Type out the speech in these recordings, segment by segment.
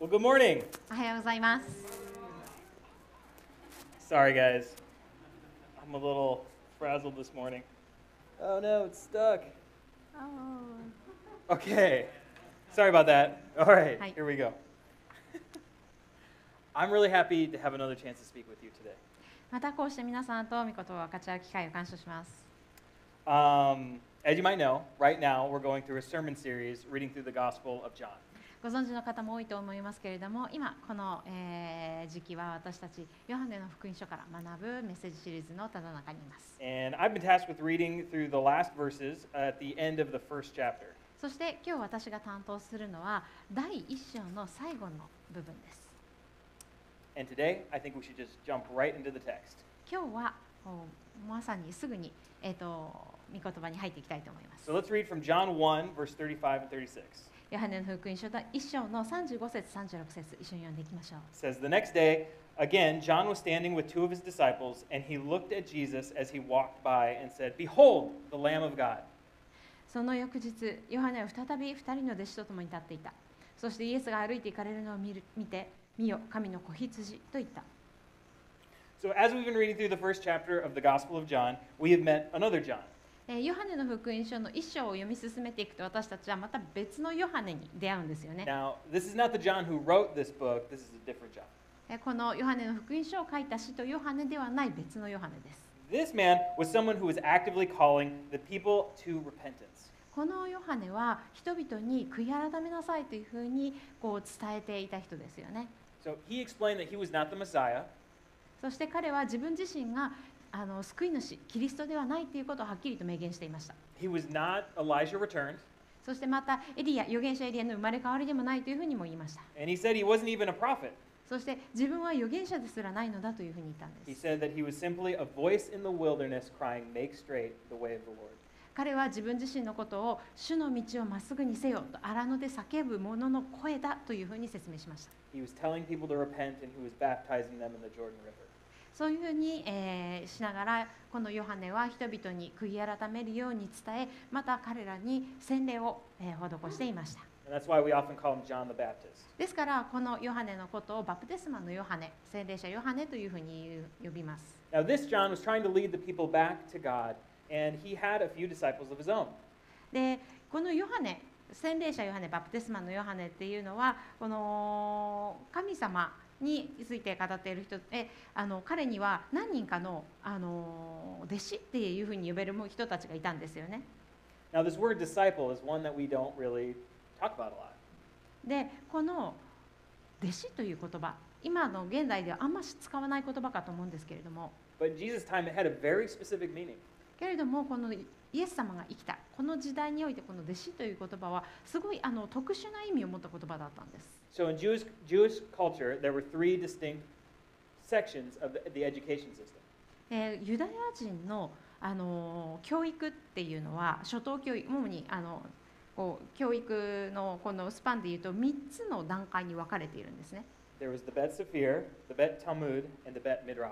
Well, good morning. おはようございます。 Sorry, guys. I'm a little frazzled this morning. Oh no, it's stuck. Okay. Sorry about that. All right, Hi. here we go. I'm really happy to have another chance to speak with you today. またこうして皆さんと御事を分かち合う機会を感謝します。 Um, as you might know, right now we're going through a sermon series reading through the Gospel of John. ご存知の方も多いと思いますけれども今この、えー、時期は私たちヨハネの福音書から学ぶメッセージシリーズのただ中にいます。そして今日私が担当するのは第一章の最後の部分です。今日はまさにすぐに、えー、と御言葉に入っていきたいと思います。So 1, 35 36. ヨハネの福音書第一章の35節36節一緒に読んでいきましょう。Says, The next day, again, John was standing with two of his disciples, and he looked at Jesus as he walked by and said, Behold, the Lamb of God. その翌日、ヨハネは再び2人の弟子と共に立っていた。そしてイエスが歩いて行かれるのを見る見て、見よ、神の子羊と言った。So, as we've been reading through the first chapter of the Gospel of John, we have met another John. ヨハネの福音書の一章を読み進めていくと私たちはまた別のヨハネに出会うんですよね。Now, このヨハネの福音書を書いた使徒ヨハネではない別のヨハネです。このヨハネは人々に悔い改めなさいというふうにこう伝えていた人ですよね。そして彼は自分自身があの救い主、キリストではないということをはっきりと明言していました。He was not Elijah returned. そしてまた、エリア、預言者エリアの生まれ変わりでもないというふうにも言いました。And he said he wasn't even a prophet. そして自分は預言者ですらないのだというふうに言ったんです。Crying, 彼は自分自身のことを主の道をまっすぐにせよと荒野で叫ぶ者の声だというふうに説明しました。He was telling people to repent and he was baptizing them in the Jordan River. そういうふうに、えーしながらこのヨハネは人々に悔い改めるように伝えまた彼らに洗礼を、えー施していました.ですからこのヨハネのことをバプテスマのヨハネ洗礼者ヨハネというふうに呼びます Now, this John was trying to lead the people back to God, and he had a few disciples of his own. でこのヨハネ洗礼者ヨハネバプテスマのヨハネっていうのはこの神様について語っている人えあの彼には何人かのあの弟子っていうふうに呼べる人たちがいたんですよね Now, this word disciple is one that we don't really talk about a lot. でこの弟子という言葉今の現代ではあんまし使わない言葉かと思うんですけれども But in Jesus' time, it had a very specific meaning. けれどもこのイエス様が生きたこの時代においてこの弟子という言葉はすごいあの特殊な意味を持った言葉だったんです。So, in Jewish, Jewish culture, there were three distinct sections of the, the education system. えーユダヤ人のあの教育っていうのは初等教育主にあのこう教育のこのスパンでいうと3つの段階に分かれているんですね。There was the Bet Sephir, the Bet Talmud, and the Bet Midrash.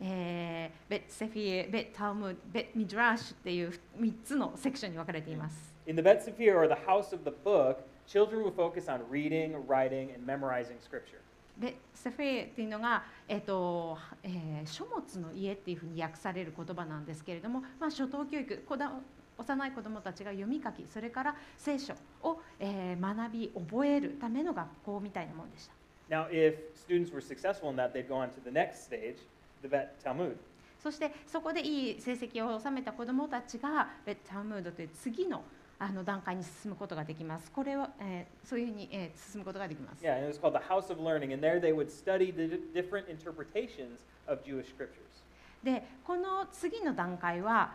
えー、ベッセフィエ、ベッタウム、ベッミドラッシュっていう3つのセクションに分かれています。In ベッセフィエ or the house of the book, children will focus on reading, writing, and memorizing scripture. ベッセフィエっていうのが、えーとえー、書物の家っていうふうに訳される言葉なんですけれども、まあ、初等教育、子だ幼い子どもたちが読み書き、それから聖書を、えー、学び、覚えるための学校みたいなものでした。Now, if students were successful in that, they go on to the next stage. The Bet Talmud. そしてそこでいい成績を収めた子どもたちがベッタウムードという次のあの段階に進むことができます。これは、えーそういうふうに、えー進むことができます。Yeah, and it was called the House of Learning, and there they would study the di- different interpretations of Jewish scriptures. でこの次の段階は、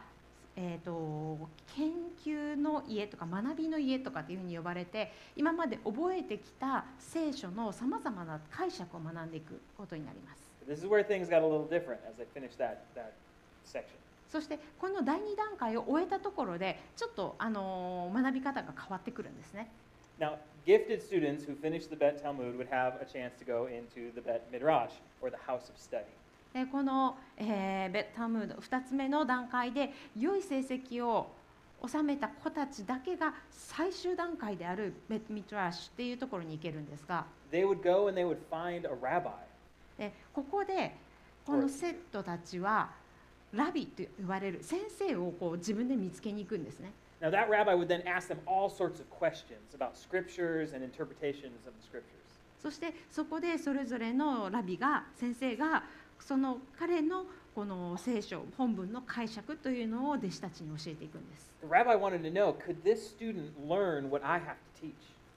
えー、と研究の家とか学びの家とかっていうふうに呼ばれて今まで覚えてきた聖書のさまざまな解釈を学んでいくことになります。This is where things got a little different as I finished that, that section. そしてこの第2段階を終えたところでちょっと、あのー学び方が変わってくるんですね。Now, gifted students who finished the Bet Talmud would have a chance to go into the Bet Midrash, or the house of study. でこの、えーベッタムード2つ目の段階で良い成績を収めた子たちだけが最終段階であるベッドミトラッシュっていうところに行けるんですが they would go and they would find a rabbi. でここでこの生徒たちはラビと言われる先生をこう自分で見つけに行くんですね。Now, that rabbi would then ask them all sorts of questions about scriptures and interpretations of the scriptures. そしてそこでそれぞれのラビが先生がその彼のこの聖書本文の解釈というのを弟子たちに教えていくんです。The rabbi wanted to know could this student learn what I have to teach?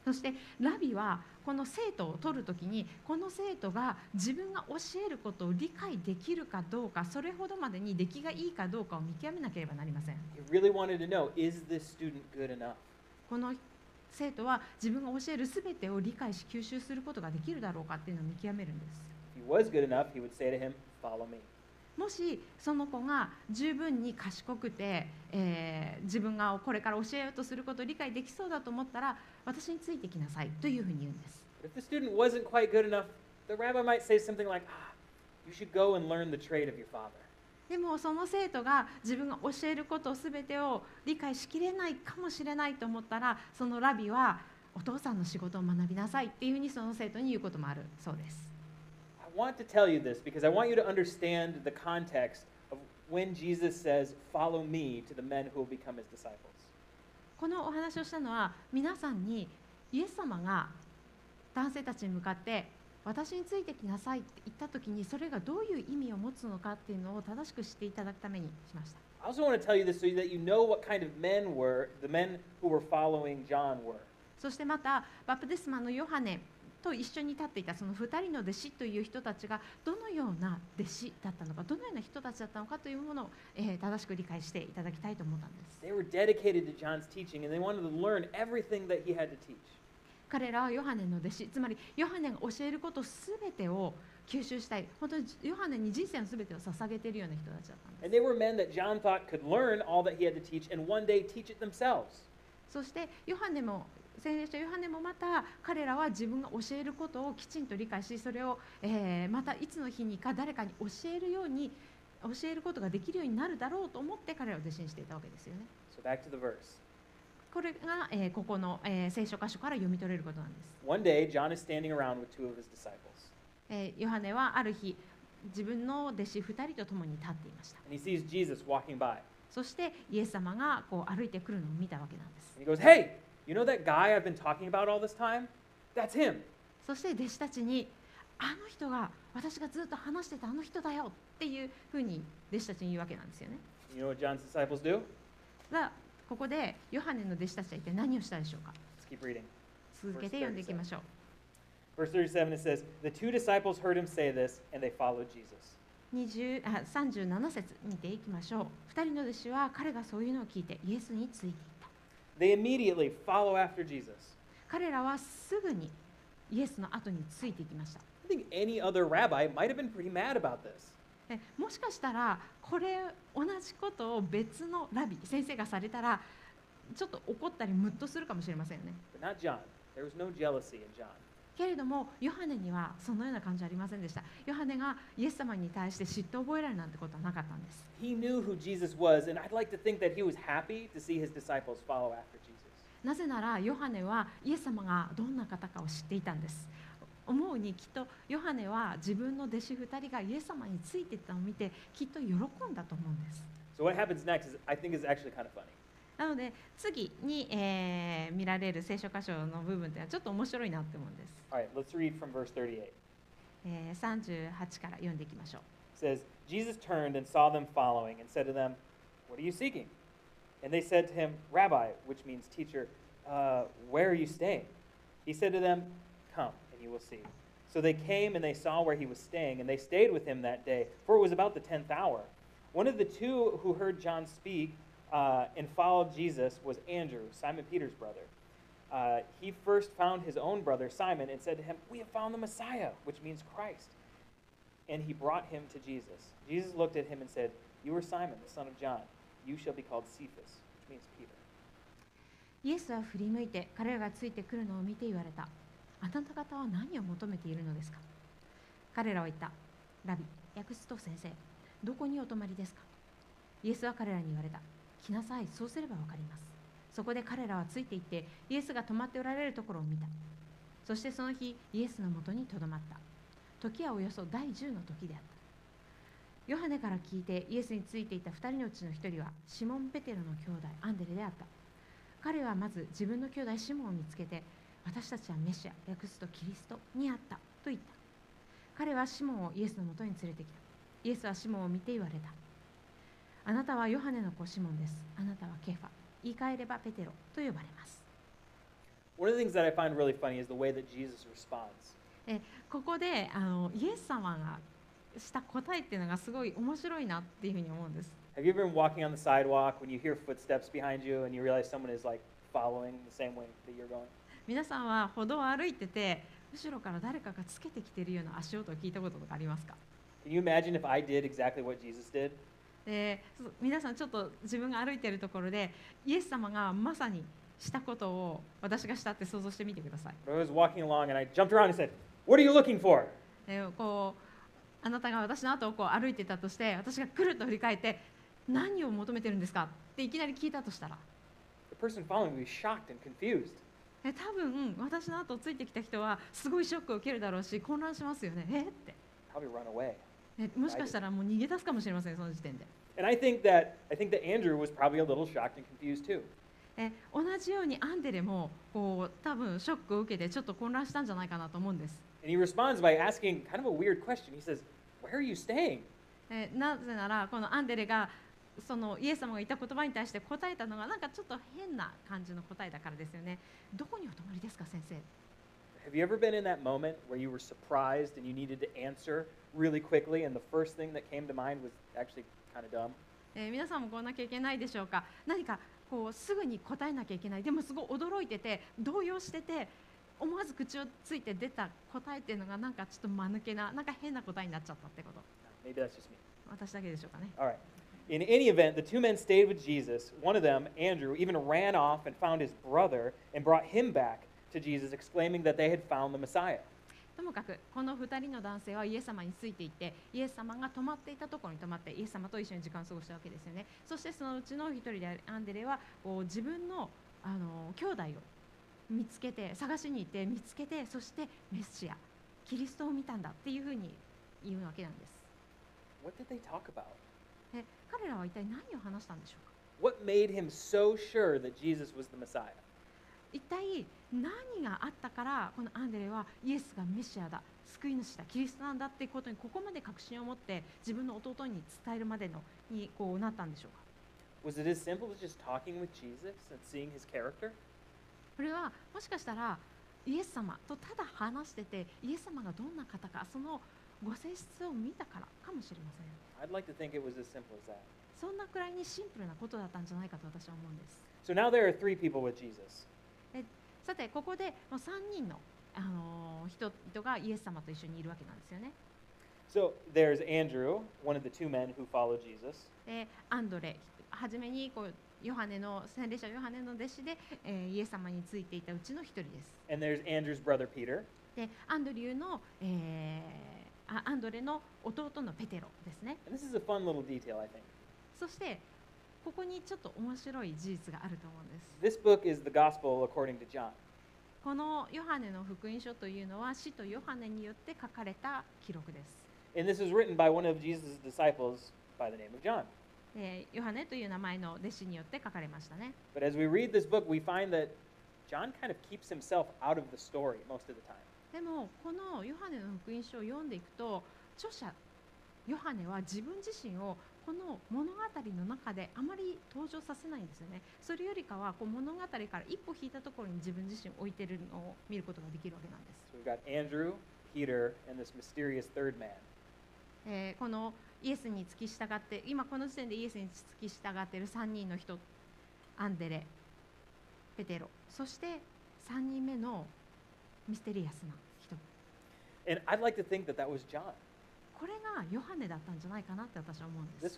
そしてラビはこの生徒を取るときにこの生徒が自分が教えることを理解できるかどうかそれほどまでに出来がいいかどうかを見極めなければなりません really know? この生徒は自分が教えるすべてを理解し吸収することができるだろうかっていうのを見極めるんです If he was good enough, he would say to him, Follow me. もしその子が十分に賢くて、えー自分がこれから教えようとすることを理解できそうだと思ったら私についてきなさいというふうに言うんです if the student wasn't quite good enough, the rabbi might say something like, Ah, you should go and learn the trade of your father. でもその生徒が自分が教えることすべてを理解しきれないかもしれないと思ったらそのラビはお父さんの仕事を学びなさいっていうふうにその生徒に言うこともあるそうです want to tell you this because I want you to understand the context of when Jesus says, Follow me to the men who will become his disciples. このお話をしたのは皆さんにイエス様が男性たちに向かって私についてきなさいって言った時にそれがどういう意味を持つのかっていうのを正しく知っていただくためにしました I also want to tell you this so that you know what kind of men were, the men who were following John were. そしてまたバプテスマのヨハネと一緒に立っていたその2人の弟子という人たちがどのような弟子だったのかどのような人たちだったのかというものを、えー、正しく理解していただきたいと思ったんです。彼らはヨハネの弟子つまりヨハネが教えることすべてを吸収したい本当にヨハネに人生のすべてを捧げているような人たちだったんです。そしてヨハネも聖霊者ヨハネもまた彼らは自分が教えることをきちんと理解しそれを、えーまたいつの日にか誰かに教えるように教えることができるようになるだろうと思って彼らを弟子にしていたわけですよね。So back to the verse. これが、えーここの、えー聖書箇所から読み取れることなんです。One day, John is standing around with two of his disciples. えーヨハネはある日自分の弟子2人と共に立っていました。And he sees Jesus walking by. そしてイエス様がこう歩いてくるのを見たわけなんです。And he goes, Hey, you know that guy I've been talking about all this time? That's him. そして弟子たちにあの人が私がずっと話してたあの人だよっていうふうに弟子たちに言うわけなんですよね。You know what John's disciples do? がここでヨハネの弟子たちは一体何をしたでしょうか Let's keep reading. 続けて読んでいきましょう。Verse 37 it says, The two disciples heard him say this, and they followed Jesus. 20あ37節見ていきましょう。2人の弟子は彼がそういうのを聞いてイエスについてい。They immediately follow after Jesus. 彼らはすぐにイエスの後についていきました。I think any other rabbi might have been pretty mad about this. でもしかしたらこれ同じことを別のラビ先生がされたらちょっと怒ったりムッとするかもしれませんよね。But not John. There was no jealousy in John. けれどもヨハネにはそのような感じはありませんでした。ヨハネがイエス様に対して嫉妬を覚えられるなんてことはなかったんです。He knew who Jesus was, and I'd like to think that he was happy to see his disciples follow after Jesus. なぜならヨハネはイエス様がどんな方かを知っていたんです。思うにきっとヨハネは自分の弟子2人がイエス様についていったのを見てきっと喜んだと思うんです。So what happens next is I think is actually kind of funny. なので次に、えー見られる聖書箇所の部分というのはちょっと面白いなって思うんです。 All right, let's read from verse 38. えー38から読んでいきましょう。 It says, Jesus turned and saw them following and said to them, What are you seeking? And they said to him, Rabbi, which means teacher, uh, where are you staying? He said to them, Come, and you will see. So they came and they saw where he was staying, and they stayed with him that day, for it was about the tenth hour. One of the two who heard John speak uh, and followed Jesus was Andrew, Simon Peter's brother. Uh, he first found his own brother Simon and said to him, We have found the Messiah, which means Christ. And he brought him to Jesus. Jesus looked at him and said, You are Simon, the son of John. You shall be called Cephas, which means Peter. イエスは振り向いて彼らがついてくるのを見て言われた。あなた方は何を求めているのですか彼らは言った。ラビ、訳すと先生、どこにお泊まりですかイエスは彼らに言われた。来なさい。そうすればわかります。そこで彼らはついていってイエスが泊まっておられるところを見た。そしてその日イエスのもとにとどまった。時はおよそ第10の時であった。ヨハネから聞いてイエスについていた2人のうちの1人はシモン・ペテロの兄弟アンデレであった。彼はまず自分の兄弟シモンを見つけて私たちはメシア訳すとキリストにあったと言った。彼はシモンをイエスのもとに連れてきた。イエスはシモンを見て言われた。あなたはヨハネの子シモンですあなたはケファ言い換えればペテロと呼ばれます One of the things that I find really funny is the way that Jesus responds. ここであのイエス様がした答えっていうのがすごい面白いなっていうふうに思うんです Have you ever been walking on the sidewalk when you hear footsteps behind you and you realize someone is like following the same way that you're going? 皆さんは歩道を歩いてて後ろから誰かがつけてきてるような足音を聞いたこととかありますか Can you imagine if I did exactly what Jesus did? で皆さんちょっと自分が歩いてるところでイエス様がまさにしたことを私がしたって想像してみてください I was walking along and I jumped around and said, What are you looking for? でこうあなたが私の後をこう歩いてたとして私がくるっと振り返って何を求めてるんですかっていきなり聞いたとしたら The person following me was shocked and confused. え多分私の後をついてきた人はすごいショックを受けるだろうし混乱しますよねえ？って。Probably run away. えもしかしたらもう逃げ出すかもしれませんその時点で And I think that I think that Andrew was probably a little shocked and confused too. え同じようにアンデレもこう多分ショックを受けてちょっと混乱したんじゃないかなと思うんです And he responds by asking kind of a weird question. He says, Where are you staying? えなぜならこのアンデレがそのイエス様が言った言葉に対して答えたのがなんかちょっと変な感じの答えだからですよねどこにお泊まりですか先生 Have you ever been in that moment where you were surprised and you needed to answer really quickly, and the first thing that came to mind was actually kind of dumb? えー皆さんもこんな経験ないでしょうか何かこうすぐに答えなきゃいけないでもすごい驚いてて動揺してて思わず口をついて出た答えっていうのがなんかちょっと間抜けななんか変な答えになっちゃったってこと Maybe that's just me. 私だけでしょうかね All right. In any event, the two men stayed with Jesus. One of them, Andrew, even ran off and found his brother and brought him back To Jesus, exclaiming that they had found the Messiah. ともかくこの2人の男性はイエス様についていってイエス様が泊まっていたところに泊まってイエス様と一緒に時間を過ごしたわけですよねそしてそのうちの1人であるアンデレはこう自分のあの兄弟を見つけて探しに行って見つけてそしてメシアキリストを見たんだっていうふうに言うわけなんです What did they talk about? え彼らは一体何を話したんでしょうか？What made him so sure that Jesus was the Messiah? 一体何があったからこのアンデレはイエスがメシアだ救い主だキリストなんだっていうことにここまで確信を持って自分の弟に伝えるまでのにこうなったんでしょうか？Was it as simple as just talking with Jesus and seeing his character? これはもしかしたらイエス様とただ話しててイエス様がどんな方かそのご性質を見たからかもしれません I'd like to think it was as simple as that. そんなくらいにシンプルなことだったんじゃないかと私は思うんです So now there are three people with Jesus. さてここでもう3人の、あのー人々がイエス様と一緒にいるわけなんですよね So there's Andrew, one of the two men who followed Jesus. でアンドレはじめにこうヨハネの洗礼者ヨハネの弟子で、えーイエス様についていたうちの一人です And there's Andrew's brother Peter. でアンドリューの、えーあアンドレの弟のペテロですね And this is a fun little detail, I think. そしてここにちょっと面白い事実があると思うんです This book is the gospel according to John. このヨハネの福音書というのは使徒ヨハネによって書かれた記録です And this was written by one of Jesus' disciples by the name of John. でヨハネという名前の弟子によって書かれましたね But as we read this book, we find that John kind of keeps himself out of the story most of the time. でもこのヨハネの福音書を読んでいくと著者ヨハネは自分自身をこの物語の中であまり登場させないんですよねそれよりかはこう物語から一歩引いたところに自分自身を置いてるのを見ることができるわけなんです So we've got Andrew, Peter, and this mysterious third man. えーこのイエスに付き従って今この時点でイエスに付き従っている3人の人アンデレペテロそして3人目のミステリアスな人 And I'd like to think that that was John. これがヨハネだったんじゃないかなって私は思うんです。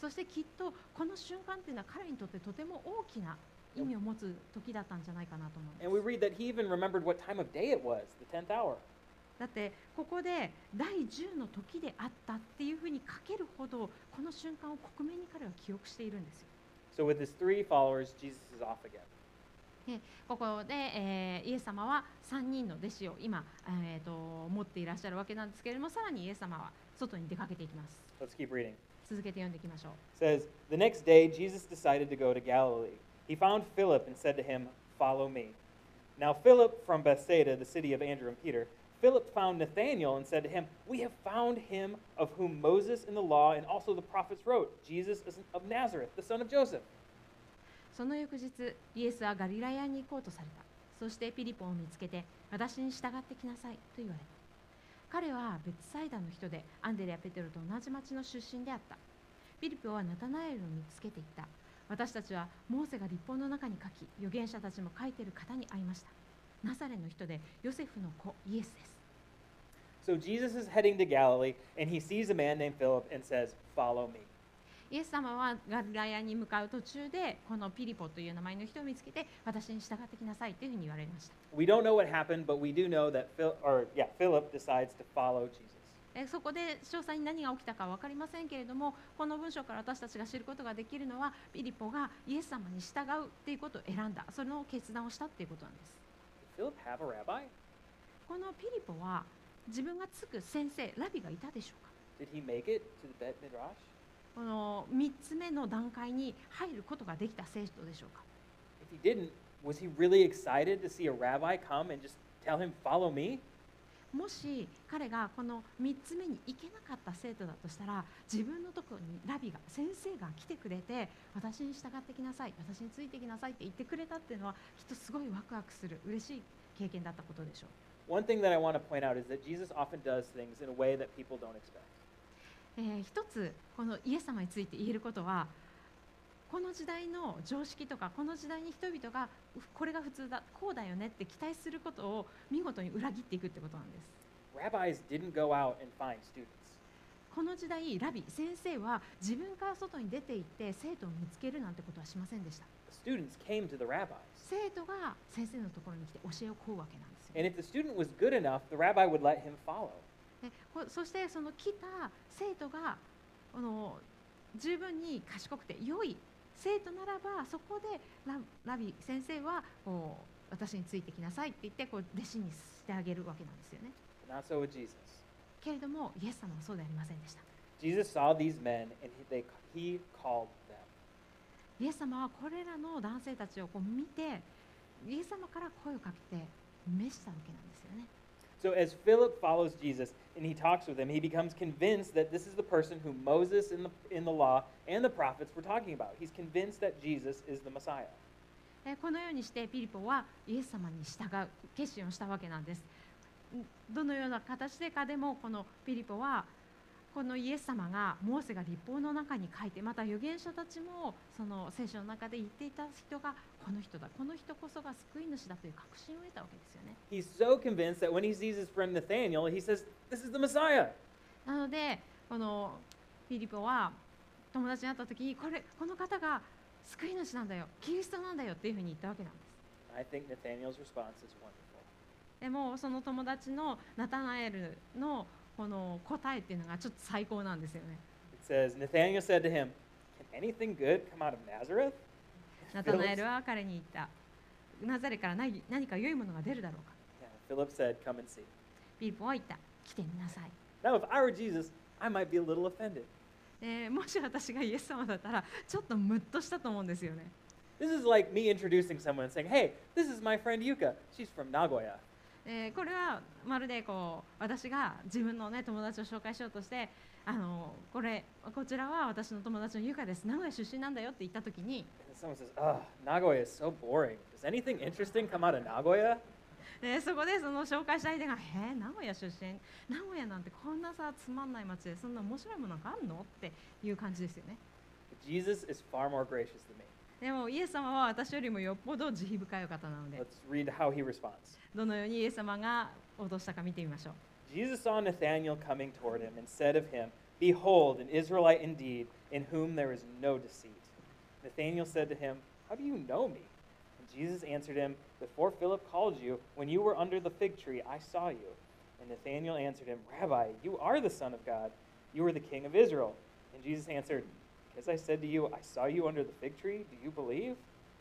そしてきっとこの瞬間っていうのは彼にとってとても大きな意味を持つ時だったんじゃないかなと思うんです。だってここで第10の時であったっていうふうに書けるほどこの瞬間を国民に彼は記憶しているんですよ。ここで、えーイエス様は3人の弟子を今、えー、と持っていらっしゃるわけなんですけれどもさらにイエス様は外に出かけていきます。Let's keep reading. 続けて読んでいきましょう。It says, The next day, Jesus decided to go to Galilee. He found Philip and said to him, Follow me. Now, Philip from Bethsaida, the city of Andrew and Peter, Philip found Nathanael and said to him, We have found him of whom Moses in the law and also the prophets wrote, Jesus of Nazareth, the son of Joseph. その翌日イエスはガリラヤに行こうとされた。そしてピリポを見つけて私に従ってきなさいと言われた。彼はベツサイダの人でアンデレやペテロと同じ町の出身であった。ピリポはナタナエルを見つけていった。私たちはモーセが立法の中に書き預言者たちも書いている方に会いました。ナザレの人でヨセフの子イエスです。So Jesus is heading to Galilee, and he sees a man named Philip and says, Follow me. イエス様はガリラヤに向かう途中でこのピリポという名前の人を見つけて私に従ってきなさいというふうに言われました We don't know what happened, but we do know that Phil, or yeah, Philip decides to follow Jesus. そこで詳細に何が起きたか分かりませんけれどもこの文章から私たちが知ることができるのはピリポがイエス様に従うっていうことを選んだその決断をしたっていうことなんですこのピリポは自分がつく先生ラビがいたでしょうかこの3つ目の段階に入ることができた生徒でしょうか If he didn't, was he really excited to see a rabbi come and just tell him, Follow me? もし彼がこの3つ目に行けなかった生徒だとしたら自分のところにラビが先生が来てくれて私に従ってきなさい私についてきなさいって言ってくれたっていうのはきっとすごいワクワクする嬉しい経験だったことでしょう One thing that I want to point out is that Jesus often does things in a way that people don't expect. えー一つこのイエス様について言えることはこの時代の常識とかこの時代に人々がうこれが普通だこうだよねって期待することを見事に裏切っていくってことなんです Rabbis didn't go out and find students. この時代ラビ先生は自分から外に出て行って生徒を見つけるなんてことはしませんでした students came to the rabbis. 生徒が先生のところに来て教えを請うわけなんですよ And if the student was good enough, the rabbi would let him follow. そしてその来た生徒があの十分に賢くて良い生徒ならばそこでララビ先生はこう私についてきなさいって言ってこう弟子にしてあげるわけなんですよね so. けれどもイエス様はそうではありませんでした Jesus saw these men and he, they, he called them. イエス様はこれらの男性たちをこう見てイエス様から声をかけて召したわけなんですよね So as Philip follows Jesus and he talks with him, he becomes convinced that this is the person who Moses in the, in the law and the prophets were talking about. He's convinced that Jesus is the Messiah. えーこのようにしてピリポはイエス様に従う決心をしたわけなんですんどのような形でかでもこのピリポは このイエス様がモーセが立法の中に書いてまた預言者たちもその聖書の中で言っていた人がこの人だこの人こそが救い主だという確信を得たわけですよね He's so convinced that when he sees his friend Nathaniel, he says, This is the Messiah. なのでこのピリポは友達に会った時にこれこの方が救い主なんだよキリストなんだよっていうふうに言ったわけなんです I think Nathaniel's response is wonderful. でもその友達のナタナエルのこの答えっていうのがちょっと最高なんですよね。It says, Nathaniel said to him, Can anything good come out of Nazareth? ナタナエルは彼に言った。ナザレから何何か良いものが出るだろうか。Yeah, Philip said, Come and see. ピリポは言った。来てみなさい。Now, if I were Jesus, I might be a little offended. でもし私がイエス様だったらちょっとムッとしたと思うんですよね。This is like me introducing someone and saying, Hey, this is my friend Yuka. She's from Nagoya. えーこれはまるでこう私が自分の、ね、友達を紹介しようとしてあのこれこちらは私の友達のゆかです名古屋出身なんだよって言った時に someone says, Ugh, Nagoya is so boring. Does anything interesting come out of Nagoya? でそこでその紹介した相手が「えー、名古屋出身？名古屋なんてこんなさつまんない街でそんな面白いものなんかあんの?」っていう感じですよね Jesus is far more gracious than me. でもイエス様は私よりもよっぽど慈悲深いお方なので Let's read how he responds. どのようにイエス様が脅したか見てみましょう Jesus saw Nathanael coming toward him and said of him, Behold, an Israelite indeed, in whom there is no deceit. Nathanael said to him, How do you know me? And Jesus answered him, Before Philip called you, when you were under the fig tree, I saw you. And Nathanael answered him, Rabbi, you are the Son of God. You are the King of Israel. And Jesus answered, Because I said to you, I saw you under the fig tree, do you believe?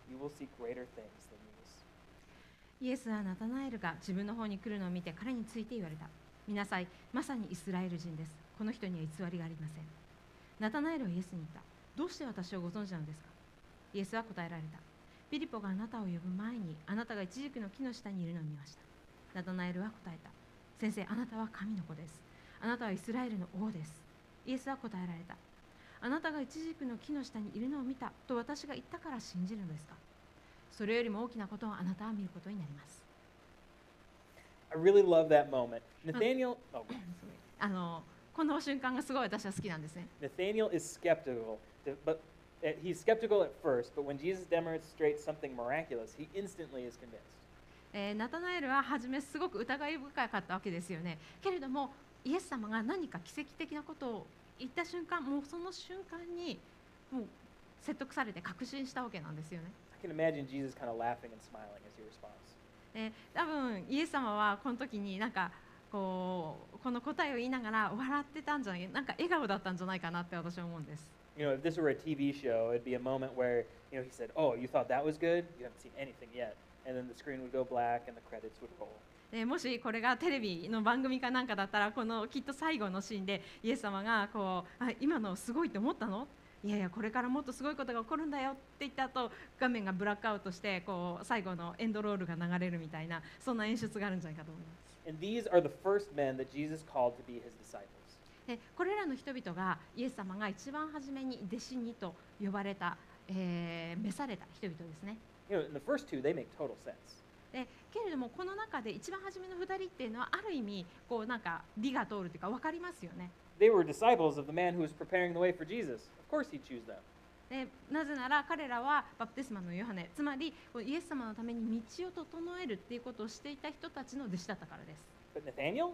You will see greater things than these. イエスはナタナエルが自分の方に来るのを見て彼について言われた。見なさい。まさにイスラエル人です。この人には偽りがありません。ナタナエルはイエスに言った。どうして私をご存知なのですか？イエスは答えられた。ピリポがあなたを呼ぶ前にあなたがイチジクの木の下にいるのを見ました。ナタナエルは答えた。先生あなたは神の子です。あなたはイスラエルの王です。イエスは答えられた。あなたがイチジクの木の下にいるのを見たと私が言ったから信じるのですかそれよりも大きなことをあなたは見ることになります I really love that moment. Nathaniel, oh, あのこの瞬間がすごい私は好きなんですね。Nathaniel is skeptical, but uh, he's skeptical at first, but when Jesus demonstrates something miraculous, he instantly is convinced. えーナタナエルは初めすごく疑い深かったわけですよね。けれどもイエス様が何か奇跡的なことを言った瞬間もうその瞬間にもう説得されて確信したわけなんですよね。I can imagine Jesus kind of laughing and smiling as he responds. えー多分イエス様はこの時になんかこうこの答えを言いながら笑ってたんじゃないなんか笑顔だったんじゃないかなって私は思うんです。You know, if this were a TV show, it'd be a moment where, you know, he said, Oh, you thought that was good? You haven't seen anything yet. And then the screen would go black and the credits would roll. でもしこれがテレビの番組かなんかだったらこのきっと最後のシーンでイエス様がこうあ今のすごいと思ったの？いやいやこれからもっとすごいことが起こるんだよって言った後画面がブラックアウトしてこう最後のエンドロールが流れるみたいなそんな演出があるんじゃないかと思います。And these are the first men that Jesus called to be his disciples. でこれらの人々がイエス様が一番初めに弟子にと呼ばれた、えー召された人々ですね。You know, in the first two, they make total sense. でけれどもこの中で一番初めの2人っていうのはある意味こうなんか理が通るというか分かりますよね。They were disciples of the man who was preparing the way for Jesus. Of course, he'd choose them. でなぜなら彼らはバプテスマのヨハネつまりイエス様のために道を整えるっていうことをしていた人たちの弟子だったからです But Nathaniel,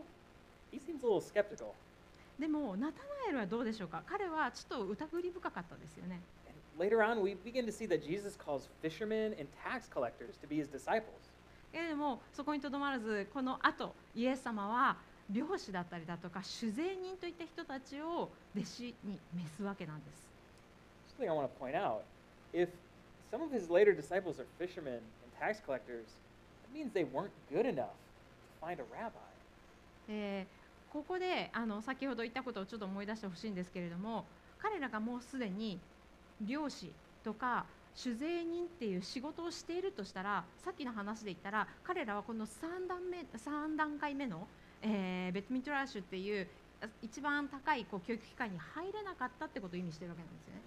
he seems a little skeptical. でもナタナエルはどうでしょうか彼はちょっと疑り深かったですよね later on, we begin to see that Jesus calls fishermen and tax collectors to be his disciples. けれどもそこにとどまらずこの後イエス様は漁師だったりだとか酒税人といった人たちを弟子に召すわけなんです Something I want to point out if some of his later disciples are fishermen and tax collectors, that means they weren't good enough to find a rabbi. えーここであの先ほど言ったことをちょっと思い出してほしいんですけれども彼らがもうすでに漁師とか酒税人っていう仕事をしているとしたらさっきの話で言ったら彼らはこの3段目3段階目の、えーベットミトラッシュっていう一番高いこう教育機関に入れなかったってことを意味してるわけなんですよね。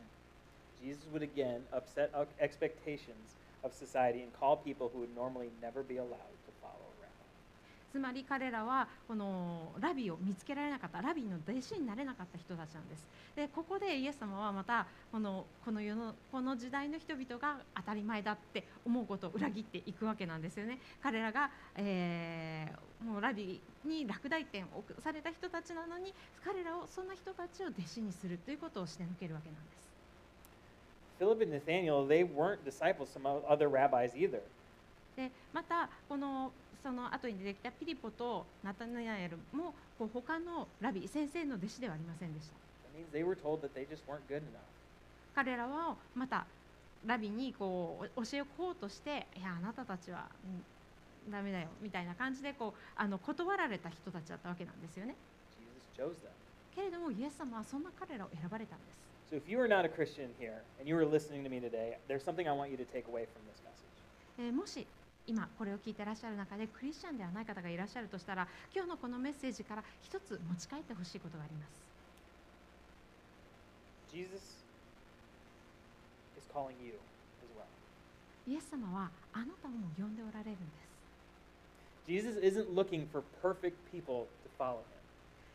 Jesus would again upset expectations of society and call people who would normally never be allowed to follow a rabbi. つまり彼らはこのラビを見つけられなかったラビの弟子になれなかった人たちなんです。でここでイエス様はまたこのこの世のこの時代の人々が当たり前だって思うことを裏切っていくわけなんですよね。彼らが、えーもうラビに落第点をされた人たちなのに彼らをそんな人たちを弟子にするということをして抜けるわけなんです。Philip and Nathaniel, they weren't disciples of some other rabbis either. でまたこのその後に出てきたピリポとナタナエルも他のラビ先生の弟子ではありませんでした。彼らはまたラビにこう教えこうとしていやあなたたちはダメだよみたいな感じでこうあの断られた人たちだったわけなんですよね。けれどもイエス様はそんな彼らを選ばれたんです。So if. 今これを聞いてらっしゃる中でクリスチャンではない方がいらっしゃるとしたら今日のこのメッセージから一つ持ち帰ってほしいことがあります Jesus is calling you as well. イエス様はあなたをも呼んでおられるんです Jesus isn't looking for perfect people to follow him.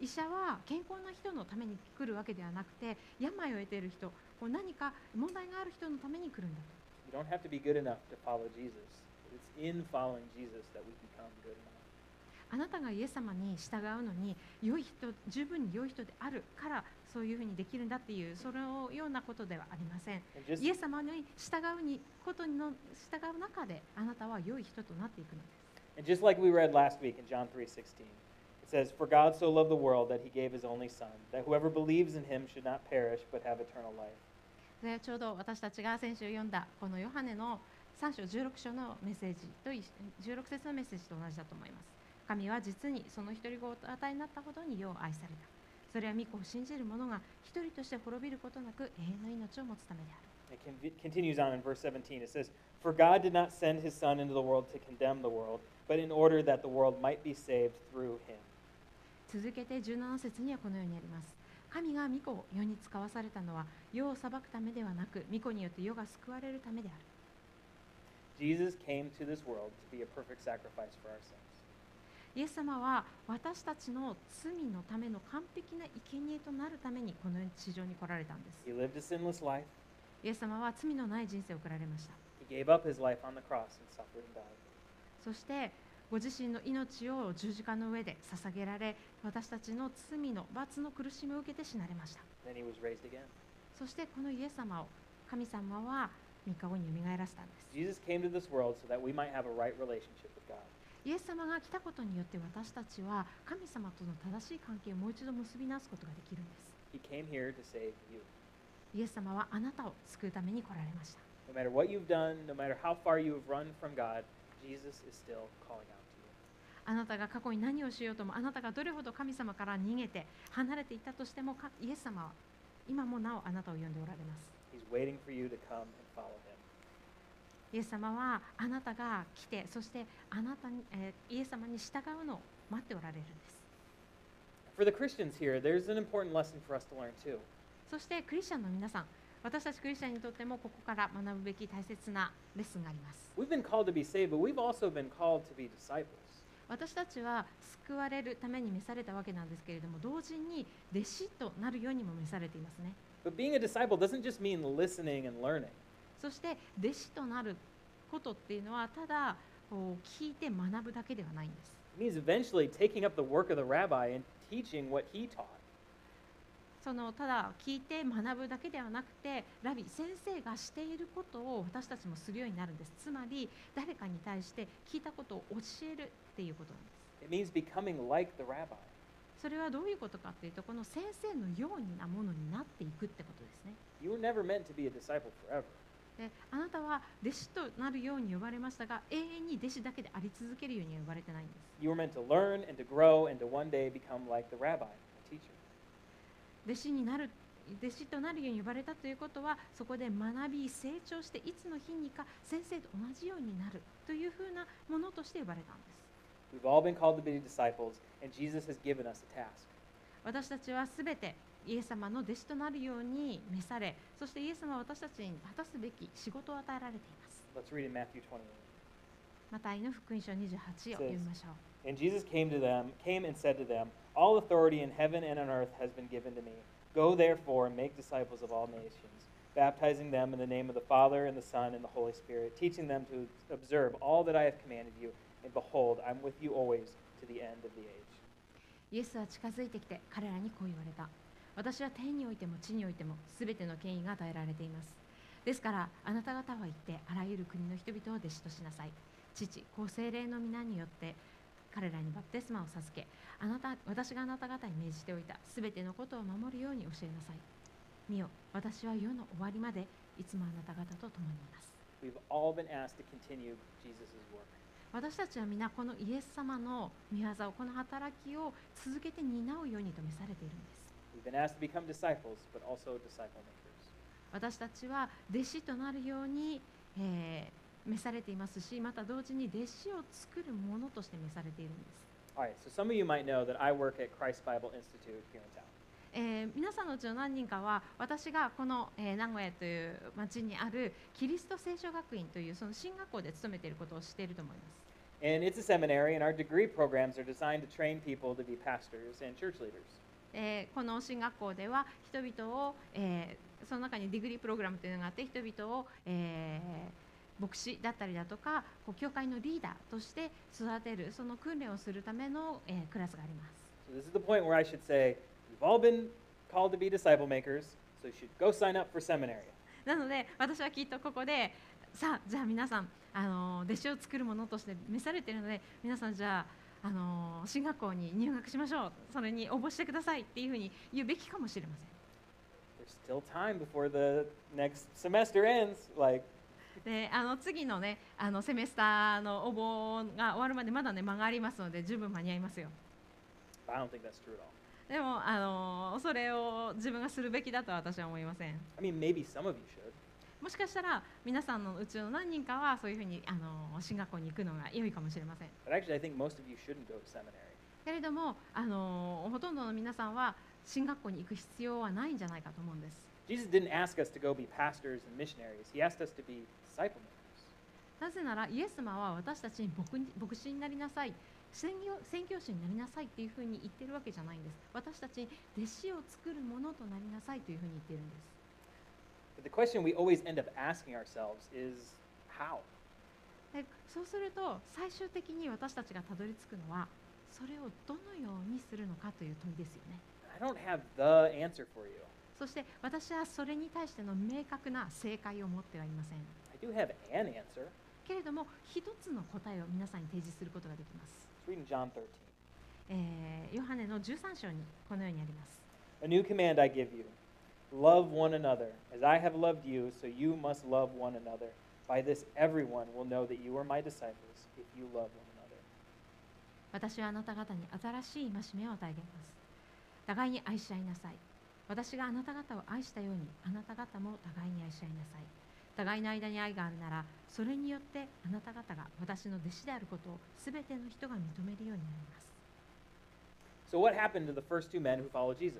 医者は健康な人のために来るわけではなくて病を得ている人こう何か問題がある人のために来るんだ You don't have to be good enough to follow Jesus. It's in following Jesus that we become good enough. あなたがイエス様に従うのに良い人十分に良い人であるからそういうふうにできるんだっていうそのようなことではありませんイエス様に従うにことの従う中であなたは良い人となっていくのです And just like we read last week in John 3:16, it says, "For God so loved the world that he gave his only son, that whoever believes in him should not perish but have eternal life." でちょうど私たちが先週読んだこのヨハネの3章16章のメッセージと一緒16節のメッセージと同じだと思います神は実にその一人子をお与えになったほどに世を愛されたそれは御子を信じる者が一人として滅びることなく永遠の命を持つためである It con- continues on in verse 17. It says, "For God did not send his son into the world to condemn the world, but in order that the world might be saved through him." 続けて17節にはこのようにあります神が御子を世に使わされたのは世を裁くためではなく御子によって世が救われるためである Jesus came to this world to be a perfect sacrifice for our sins. イエス様は私たちの罪のための完璧な生贄となるためにこの地上に来られたんです He lived a sinless life. イエス様は罪のない人生を送られました He gave up his life on the cross and suffered and died. そしてご自身の命を十字架の上で捧げられ私たちの罪の罰の苦しみを受けて死なれました.そしてこのイエス様を神様は3日後によみがえらせたんです.イエス様が来たことによって私たちは神様との正しい関係をもう一度結び直すことができるんです He came here to save you. イエス様はあなたを救うために来られました No matter what you've done, no matter how far you have run from God, あなたが過去に何をしようとも、あなたがどれほど神様から逃げて、離れていたとしても、イエス様は今もなおあなたを呼んでおられます。イエス様はあなたが来て、そしてあなたに、え、イエス様に従うのを待っておられるんです。For the Christians here, there's an important lesson for us to そして、クリスチャンの皆さん、私たちクリスチャンにとってもここから学ぶべき大切なレッスンがあります。私たちは救われるために召されたわけなんですけれども、同時に弟子となるようにも召されていますね。そして弟子となるこっていうのは、ただこう聞いて学ぶだけではないんです。It means. そのただ聞いて学ぶだけではなくてラビ先生がしていることを私たちもするようになるんですつまり誰かに対して聞いたことを教えるっていうことなんです It means becoming like the rabbi. それはどういうことかっていうとこの先生のようなものになっていくってことですね You were never meant to be a disciple forever. であなたは弟子となるように呼ばれましたが永遠に弟子だけであり続けるようには呼ばれてないんです You were meant to learn and to grow and to one day become like the rabbi, the teacher. 弟子になる弟子となるように呼ばれたということはそこで学び成長していつの日にか先生と同じようになるというふうなものとして呼ばれたんです We've all been called to be disciples, and Jesus has given us a task. 私たちはすべてイエス様の弟子となるように召されそしてイエス様は私たちに果たすべき仕事を与えられています Let's read in Matthew 28. マタイの福音書28を読みましょう And Jesus came to them, came and said to them, All authority in heaven and on earth has been given to me. Go therefore and make disciples of all nations, baptizing them in the name of the Father and the Son and the Holy Spirit, teaching them to observe all that I have commanded you. And behold, I'm with you always to the end of the age. イエスは近づいてきて彼らにこう言われた私は天においても地においてもすべての権威が与えられていますですからあなた方は行ってあらゆる国の人々を弟子としなさい父子精霊の皆によって彼らにバプテスマを授けあなた私があなた方に命じておいたすべてのことを守るように教えなさい見よ私は世の終わりまでいつもあなた方と共にいます We've all been asked to continue Jesus' work. 私たちは皆このイエス様の御業をこの働きを続けて担うようにと召されているんです We've been asked to become disciples, but also disciple makers. 私たちは弟子となるように、えー召されていますし、また同時に弟子を作るものとして召されているんです。はい、そう、皆さんのうちの何人かは、私がこの、えー、名古屋という町にあるキリスト聖書学院というその新学校で勤めていることを知っていると思います。And it's a seminary, and our degree programs are designed to train people to be pastors and church leaders. この新学校では人々を、えー、その中にディグリープログラムというのがあって人々を、えー、牧師だったりだとかこう教会のリーダーとして育てるその訓練をするための、えークラスがあります。So this is the point where I should say, you've all been called to be disciple makers, so you should go sign up for seminary. なので私はきっとここでさあじゃあ皆さんあの弟子を作るものとして召されているので皆さんじゃああの進学校に入学しましょうそれに応募してくださいっていうふうに言うべきかもしれません。There's still time before the next semester ends. Like, であの次のねあのセメスターの応募が終わるまでまだね間がありますので十分間に合いますよ I don't think that's true at all. でもあのそれを自分がするべきだとは私は思いません I mean, maybe some of you should. もしかしたら皆さんのうちの何人かはそういうふうにあの進学校に行くのが良いかもしれません But actually, I think most of you shouldn't go to seminary. けれどもあのほとんどの皆さんは進学校に行く必要はないんじゃないかと思うんです Jesus didn't ask us to go be pastors and missionaries. He asked us to be disciple makers. なぜならイエス様は私たちに牧師になりなさい宣教宣教師になりなさいっていうふうに言ってるわけじゃないんです私たちに弟子を作るものとなりなさいというふうに言っているんです But the question we always end up asking ourselves is how? でそうすると最終的に私たちがたどり着くのはそれをどのようにするのかという問いですよね I don't have the answer for you. そして私はそれに対しての明確な正解を持ってはいません I do have an answer. けれども一つの答えを皆さんに提示することができます John 13. えーヨハネの13章にこのようにあります A new command I give you love one another. As I have loved you, so you must love one another. By this, everyone will know that you are my disciples if you love one another. 私はあなた方に新しい戒めを与えます互いに愛し合いなさい私があなた方を愛したようにあなた方も互いに愛し合いなさい互いの間に愛があるならそれによってあなた方が私の弟子であることを全ての人が認めるようになります So, what happened to the first two men who followed Jesus?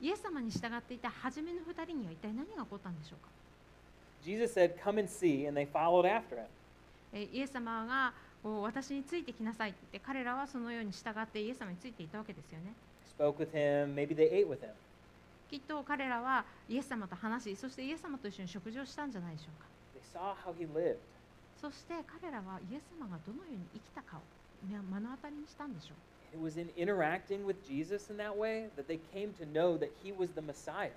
イエス様に従っていた初めの2人には一体何が起こったんでしょうか？Jesus said, Come and see, and they followed after him. えーイエス様がこう私についてきなさいって言って彼らはそのように従ってイエス様についていたわけですよね Spoke with him, maybe they ate with him. きっと彼らはイエス様と話しそしてイエス様と一緒に食事をしたんじゃないでしょうか.そして彼らはイエス様がどのように生きたかを目目の当たりにしたんでしょう It was in interacting with Jesus in that way that they came to know that he was the Messiah.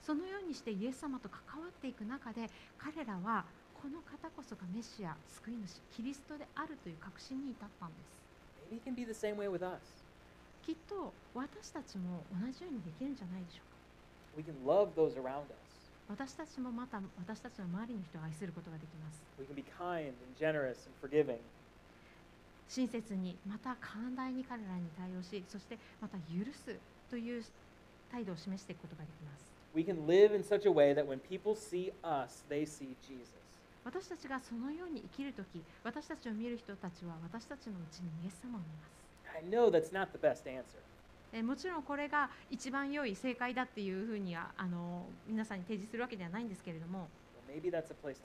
そのようにしてイエス様と関わっていく中で彼らはこの方こそがメシア救い主キリストであるという確信に至ったんです Maybe it can be the same way with us. きっと私たちも同じようにできるんじゃないでしょうか私たちもまた私たちの周りの人を愛することができます。親切に、また寛大に彼らに対応し、そしてまた許すという態度を示していくことができます。私たちがそのように生きると、私たちを見る人たちは私たちのうちにイエス様を見ます。えーもちろんこれが一番良い正解だっていうふうにはあの皆さんに提示するわけではないんですけれども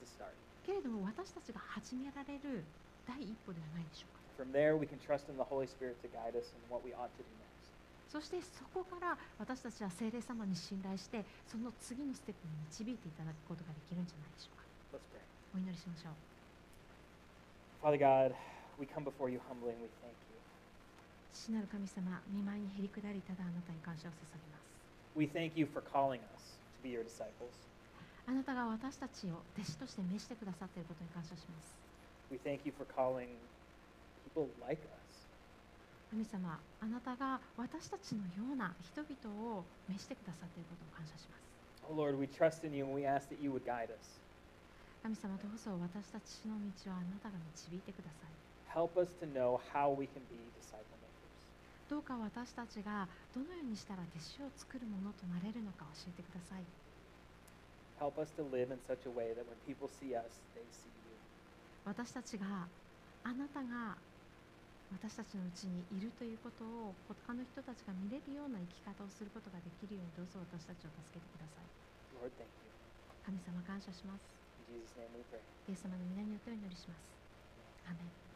start. けれども私たちが始められる第一歩ではないでしょうか From there, we can trust in the Holy Spirit to guide us in what we ought to do next. そしてそこから私たちは聖霊様に信頼してその次のステップに導いていただくことができるんじゃないでしょうか Let's pray. お祈りしましょう Father God, we come before you humbly and we thank you. 父なる神様見舞いにへり下りただあなたに感謝を捧げます We thank you for calling us to be your disciples. あなたが私たちを弟子として召してくださっていることに感謝します We thank you for calling people like us. 神様あなたが私たちのような人々を召してくださっていることを感謝します Oh Lord, we trust in you and we ask that you would guide us. 神様どうぞ私たちの道をあなたが導いてください Help us to know how we can be disciple makers. どうか私たちがどのようにしたら弟子を作るものとなれるのか教えてください Help us to live in such a way that when people see us, they see you. 私たちがあなたが私たちのうちにいるということを他の人たちが見れるような生き方をすることができるようにどうぞ私たちを助けてください Lord, thank you. 神様感謝します In Jesus' name we pray. イエス様の皆によってお祈りしますアーメン